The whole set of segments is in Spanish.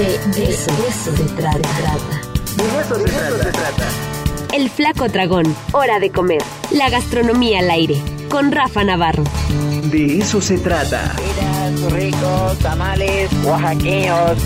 De eso, se trata. De eso se trata. El Flaco Dragón. Hora de comer. La gastronomía al aire. Con Rafa Navarro. De eso se trata. Mira sus ricos tamales oaxaqueños.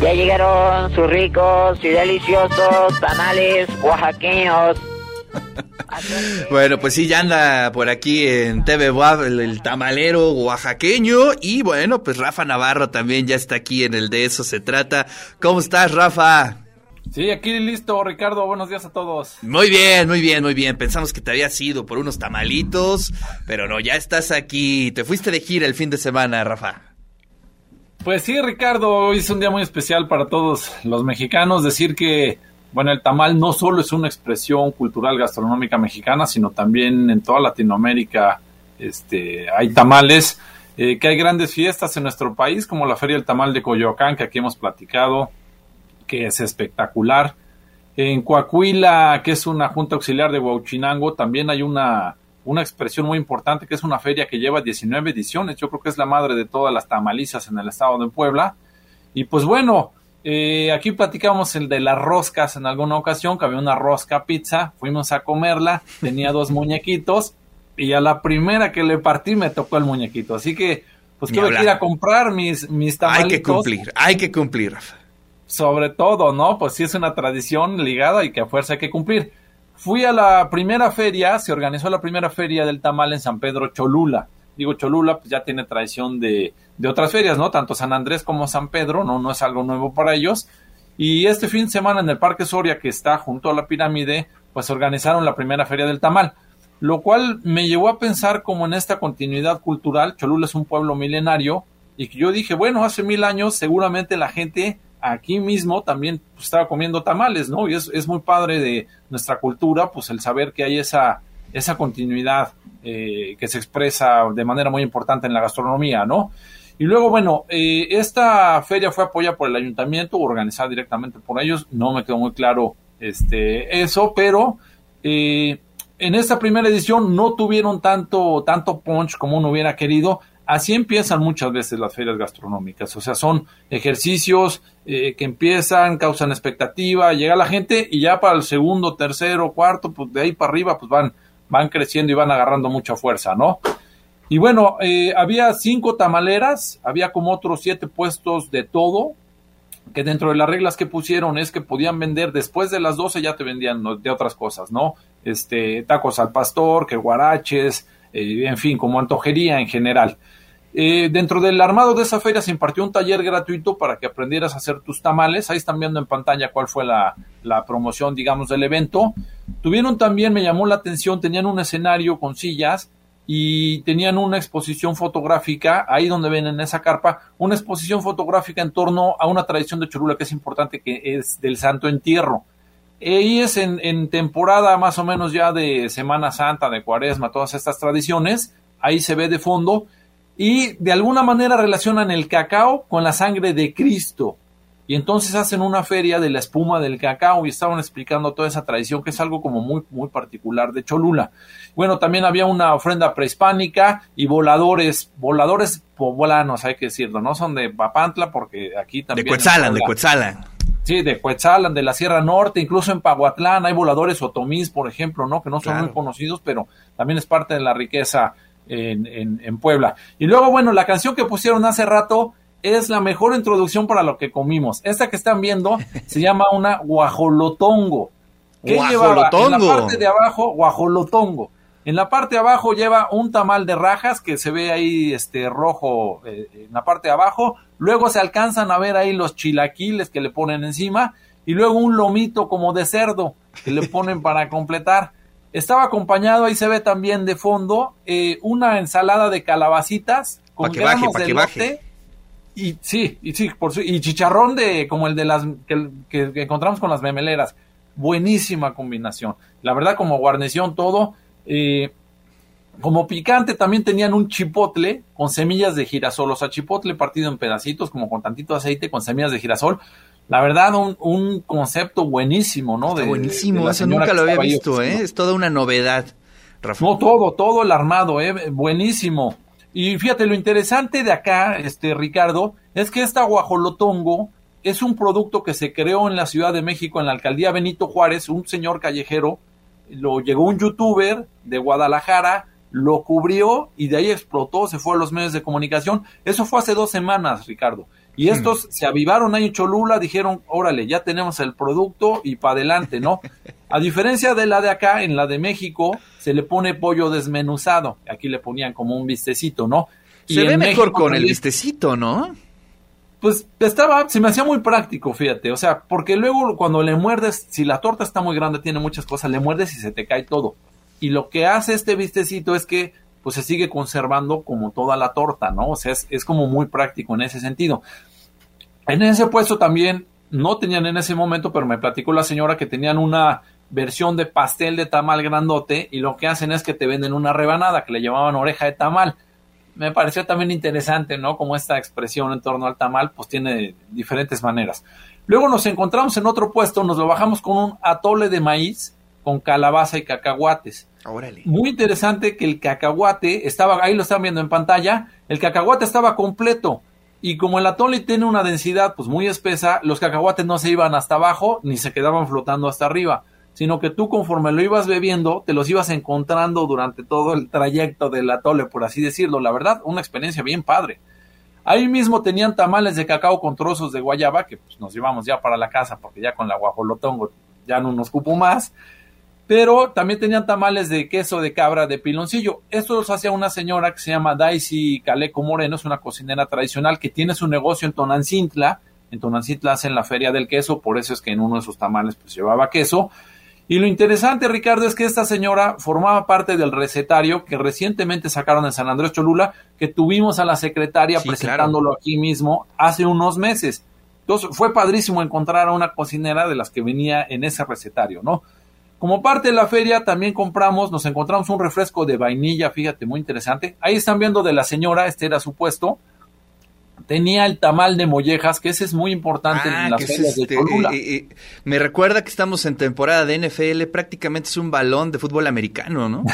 Ya llegaron sus ricos y deliciosos tamales oaxaqueños. Bueno, pues sí, ya anda por aquí en TV Wab el, el, tamalero oaxaqueño. Y bueno, pues Rafa Navarro también ya está aquí en el de eso se trata. ¿Cómo estás, Rafa? Sí, aquí listo, Ricardo. Buenos días a todos. Muy bien, muy bien, muy bien. Pensamos que te habías ido por unos tamalitos, pero no, ya estás aquí. Te fuiste de gira el fin de semana, Rafa. Pues sí, Ricardo, hoy es un día muy especial para todos los mexicanos. Decir que bueno, el tamal no solo es una expresión cultural gastronómica mexicana, sino también en toda Latinoamérica este, hay tamales, eh, que hay grandes fiestas en nuestro país, como la Feria del Tamal de Coyoacán, que aquí hemos platicado, que es espectacular. En Coahuila, que es una junta auxiliar de Huauchinango, también hay una, una expresión muy importante, que es una feria que lleva 19 ediciones. Yo creo que es la madre de todas las tamalizas en el estado de Puebla. Y pues bueno, eh, aquí platicamos el de las roscas en alguna ocasión, que había una rosca pizza, fuimos a comerla, tenía dos muñequitos y a la primera que le partí me tocó el muñequito. Así que, pues quiero ir a comprar mis, mis tamalitos. Hay que cumplir, hay que cumplir, Rafa. Sobre todo, ¿no? Pues sí es una tradición ligada y que a fuerza hay que cumplir. Fui a la primera feria, se organizó la primera feria del tamal en San Pedro Cholula digo, Cholula pues ya tiene tradición de, de otras ferias, ¿no? Tanto San Andrés como San Pedro, no, no es algo nuevo para ellos. Y este fin de semana en el Parque Soria, que está junto a la pirámide, pues organizaron la primera feria del tamal, lo cual me llevó a pensar como en esta continuidad cultural, Cholula es un pueblo milenario, y que yo dije, bueno, hace mil años seguramente la gente aquí mismo también pues, estaba comiendo tamales, ¿no? Y es, es muy padre de nuestra cultura, pues el saber que hay esa, esa continuidad eh, que se expresa de manera muy importante en la gastronomía, ¿no? Y luego, bueno, eh, esta feria fue apoyada por el ayuntamiento, organizada directamente por ellos, no me quedó muy claro este, eso, pero eh, en esta primera edición no tuvieron tanto, tanto punch como uno hubiera querido. Así empiezan muchas veces las ferias gastronómicas, o sea, son ejercicios que empiezan, causan expectativa, llega la gente y ya para el segundo, tercero, cuarto, pues de ahí para arriba, pues van van creciendo y van agarrando mucha fuerza, ¿no? Y bueno, eh, había cinco tamaleras, había como otros siete puestos de todo, que dentro de las reglas que pusieron es que podían vender después de las 12 ya te vendían de otras cosas, ¿no? Este, tacos al pastor, que guaraches, eh, en fin, como antojería en general. Eh, dentro del armado de esa feria se impartió un taller gratuito para que aprendieras a hacer tus tamales. Ahí están viendo en pantalla cuál fue la, la, promoción, digamos, del evento. Tuvieron también, me llamó la atención, tenían un escenario con sillas y tenían una exposición fotográfica, ahí donde ven en esa carpa, una exposición fotográfica en torno a una tradición de Cholula que es importante, que es del Santo Entierro. Ahí es en, en temporada más o menos ya de Semana Santa, de Cuaresma, todas estas tradiciones. Ahí se ve de fondo y de alguna manera relacionan el cacao con la sangre de Cristo. Y entonces hacen una feria de la espuma del cacao y estaban explicando toda esa tradición que es algo como muy, muy particular de Cholula. Bueno, también había una ofrenda prehispánica y voladores, voladores poblanos, hay que decirlo, no son de Papantla porque aquí también... De Cuetzalan, de Cuetzalan. Sí, de Cuetzalan, de la Sierra Norte, incluso en Pahuatlán hay voladores otomís, por ejemplo, ¿no? Que no son claro. muy conocidos, pero también es parte de la riqueza en, en, en, Puebla. Y luego, bueno, la canción que pusieron hace rato es la mejor introducción para lo que comimos. Esta que están viendo se llama una guajolotongo. ¿Qué guajolotongo. lleva? En la parte de abajo, guajolotongo. En la parte de abajo lleva un tamal de rajas que se ve ahí este rojo eh, en la parte de abajo. Luego se alcanzan a ver ahí los chilaquiles que le ponen encima. Y luego un lomito como de cerdo que le ponen para completar. Estaba acompañado, ahí se ve también de fondo, eh, una ensalada de calabacitas con pa que baje, pa de que. Y sí, y sí, por su, y chicharrón de como el de las que, que, que, encontramos con las memeleras. Buenísima combinación. La verdad, como guarnición todo. Eh, como picante también tenían un chipotle con semillas de girasol, o sea, chipotle partido en pedacitos, como con tantito aceite, con semillas de girasol. La verdad, un, un concepto buenísimo, ¿no? De, buenísimo, de eso nunca lo había visto, ¿eh? Es toda una novedad. No, todo, todo el armado, ¿eh? Buenísimo. Y fíjate, lo interesante de acá, este Ricardo, es que esta guajolotongo es un producto que se creó en la Ciudad de México, en la alcaldía Benito Juárez, un señor callejero, lo llegó un youtuber de Guadalajara, lo cubrió y de ahí explotó, se fue a los medios de comunicación. Eso fue hace dos semanas, Ricardo. Y estos se avivaron ahí en Cholula, dijeron, órale, ya tenemos el producto y para adelante, ¿no? A diferencia de la de acá, en la de México, se le pone pollo desmenuzado. Aquí le ponían como un vistecito, ¿no? se ve mejor con el vistecito, ¿no? Pues estaba, se me hacía muy práctico, fíjate, o sea, porque luego cuando le muerdes, si la torta está muy grande, tiene muchas cosas, le muerdes y se te cae todo. Y lo que hace este vistecito es que pues se sigue conservando como toda la torta, ¿no? O sea, es, es como muy práctico en ese sentido. En ese puesto también, no tenían en ese momento, pero me platicó la señora que tenían una versión de pastel de tamal grandote y lo que hacen es que te venden una rebanada que le llamaban oreja de tamal me pareció también interesante, ¿no? Como esta expresión en torno al tamal, pues tiene diferentes maneras. Luego nos encontramos en otro puesto, nos lo bajamos con un atole de maíz con calabaza y cacahuates. Órale. Muy interesante que el cacahuate estaba, ahí lo están viendo en pantalla, el cacahuate estaba completo. Y como el atole tiene una densidad pues muy espesa, los cacahuates no se iban hasta abajo ni se quedaban flotando hasta arriba sino que tú conforme lo ibas bebiendo, te los ibas encontrando durante todo el trayecto del atole, por así decirlo. La verdad, una experiencia bien padre. Ahí mismo tenían tamales de cacao con trozos de guayaba, que pues, nos llevamos ya para la casa, porque ya con la guajolotongo ya no nos cupo más. Pero también tenían tamales de queso de cabra de piloncillo. Esto los hacía una señora que se llama Daisy Caleco Moreno, es una cocinera tradicional que tiene su negocio en Tonancintla. En Tonancintla hacen la feria del queso, por eso es que en uno de sus tamales pues llevaba queso. Y lo interesante, Ricardo, es que esta señora formaba parte del recetario que recientemente sacaron en San Andrés Cholula, que tuvimos a la secretaria presentándolo aquí mismo hace unos meses. Entonces fue padrísimo encontrar a una cocinera de las que venía en ese recetario, ¿no? Como parte de la feria también compramos, nos encontramos un refresco de vainilla, fíjate, muy interesante. Ahí están viendo de la señora, este era su puesto, tenía el tamal de mollejas, que ese es muy importante en ah, las ferias de este, Cholula. Eh, eh, me recuerda que estamos en temporada de NFL, prácticamente es un balón de fútbol americano, ¿no?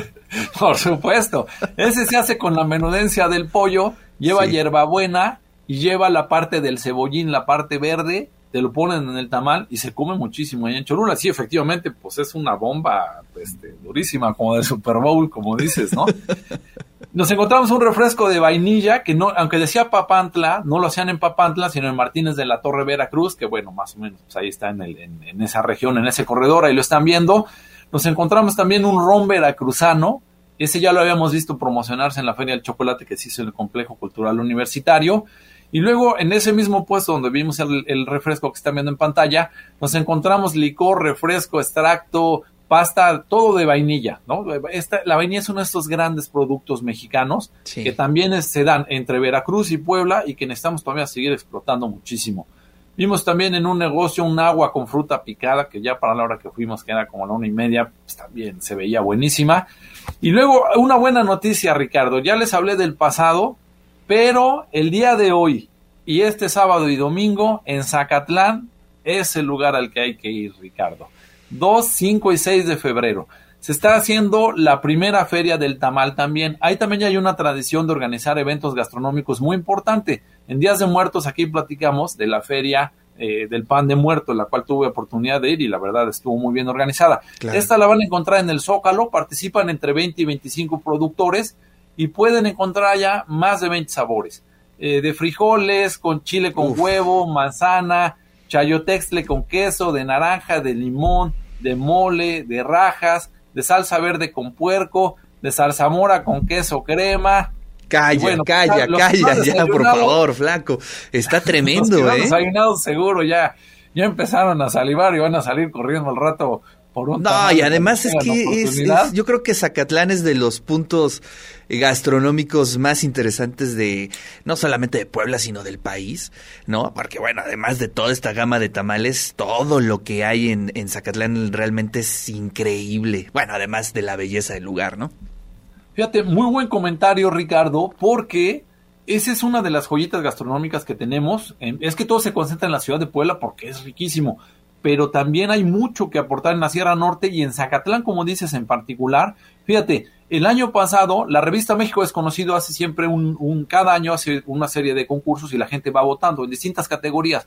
Por supuesto. Ese se hace con la menudencia del pollo, lleva hierbabuena y lleva la parte del cebollín, la parte verde, te lo ponen en el tamal y se come muchísimo ahí en Cholula. Sí, efectivamente, pues es una bomba este, durísima, como de Super Bowl, como dices, ¿no? Nos encontramos un refresco de vainilla que no, aunque decía Papantla, no lo hacían en Papantla, sino en Martínez de la Torre Veracruz, que bueno, más o menos, pues ahí está en, el, en, esa región, en ese corredor, ahí lo están viendo. Nos encontramos también un ron veracruzano, ese ya lo habíamos visto promocionarse en la Feria del Chocolate que se hizo en el Complejo Cultural Universitario. Y luego en ese mismo puesto donde vimos el, el, refresco que están viendo en pantalla, nos encontramos licor, refresco, extracto, pasta, todo de vainilla, ¿no? Esta, la vainilla es uno de estos grandes productos mexicanos que también se dan entre Veracruz y Puebla y que necesitamos todavía seguir explotando muchísimo. Vimos también en un negocio un agua con fruta picada, que ya para la hora que fuimos, que era como la una y media, pues también se veía buenísima. Y luego una buena noticia, Ricardo, ya les hablé del pasado, pero el día de hoy y este sábado y domingo en Zacatlán es el lugar al que hay que ir, Ricardo. 2, 5 y 6 de febrero. Se está haciendo la primera feria del tamal también. Ahí también hay una tradición de organizar eventos gastronómicos muy importante. En Días de Muertos aquí platicamos de la feria eh, del pan de muerto, la cual tuve oportunidad de ir y la verdad estuvo muy bien organizada. Esta la van a encontrar en el Zócalo, participan entre 20 y 25 productores y pueden encontrar ya más de 20 sabores. Eh, de frijoles, con chile con huevo, manzana, chayotextle con queso, de naranja, de limón, de mole, de rajas, de salsa verde con puerco, de salsa mora con queso crema. Calla, calla, calla, ya, por favor, flaco. Está tremendo, los ¿eh? Desayunados seguro ya, ya empezaron a salivar y van a salir corriendo al rato no, y además es que yo creo que Zacatlán es de los puntos gastronómicos más interesantes de, no solamente de Puebla, sino del país, ¿no? Porque bueno, además de toda esta gama de tamales, todo lo que hay en, en Zacatlán realmente es increíble. Bueno, además de la belleza del lugar, ¿no? Fíjate, muy buen comentario, Ricardo, porque esa es una de las joyitas gastronómicas que tenemos. Es que todo se concentra en la ciudad de Puebla porque es riquísimo pero también hay mucho que aportar en la Sierra Norte y en Zacatlán, como dices en particular. Fíjate, el año pasado la revista México Desconocido hace siempre un, un, cada año hace una serie de concursos y la gente va votando en distintas categorías.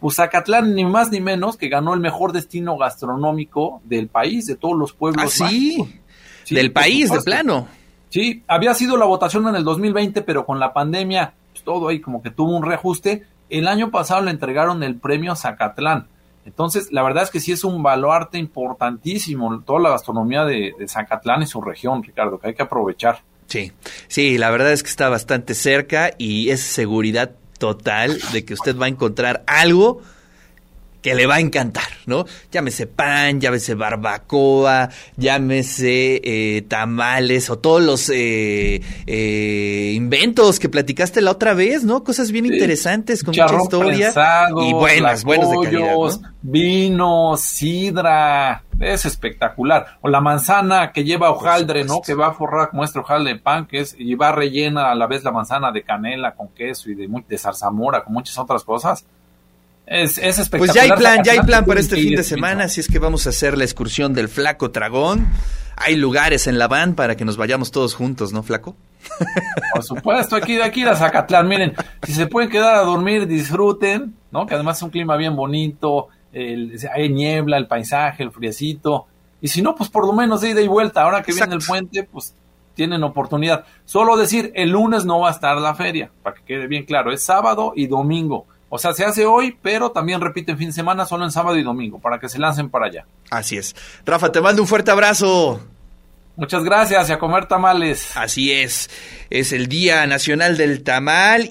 Pues Zacatlán, ni más ni menos, que ganó el mejor destino gastronómico del país, de todos los pueblos. ¿Ah, sí? del país, de plano. Sí, había sido la votación en el 2020, pero con la pandemia, pues, todo ahí como que tuvo un reajuste. El año pasado le entregaron el premio a Zacatlán. Entonces, la verdad es que sí es un baluarte importantísimo toda la gastronomía de, de Zacatlán y su región, Ricardo, que hay que aprovechar. Sí, sí, la verdad es que está bastante cerca y es seguridad total de que usted va a encontrar algo que le va a encantar, ¿no? Llámese pan, llámese barbacoa, llámese eh, tamales o todos los eh, eh, inventos que platicaste la otra vez, ¿no? Cosas bien interesantes con mucha historia y buenas, buenas de calidad, ¿no? Vino, sidra, es espectacular. O la manzana que lleva hojaldre, ¿no? Que va a forrar como este hojaldre de pan, que es, y va rellena a la vez la manzana de canela con queso y de, de zarzamora, con muchas otras cosas. Es, espectacular. Pues ya hay plan, ya hay plan para este fin de semana, así es que vamos a hacer la excursión del Flaco Dragón. Hay lugares en la van para que nos vayamos todos juntos, ¿no, Flaco? Por supuesto, aquí de aquí a Zacatlán, miren, si se pueden quedar a dormir, disfruten, ¿no? Que además es un clima bien bonito, hay niebla, el paisaje, el friecito. Y si no, pues por lo menos de ida y vuelta, ahora que viene el puente, pues tienen oportunidad. Solo decir, el lunes no va a estar la feria, para que quede bien claro, es sábado y domingo. O sea, se hace hoy, pero también repite fin de semana, solo en sábado y domingo, para que se lancen para allá. Así es. Rafa, te mando un fuerte abrazo. Muchas gracias y a comer tamales. Así es. Es el Día Nacional del Tamal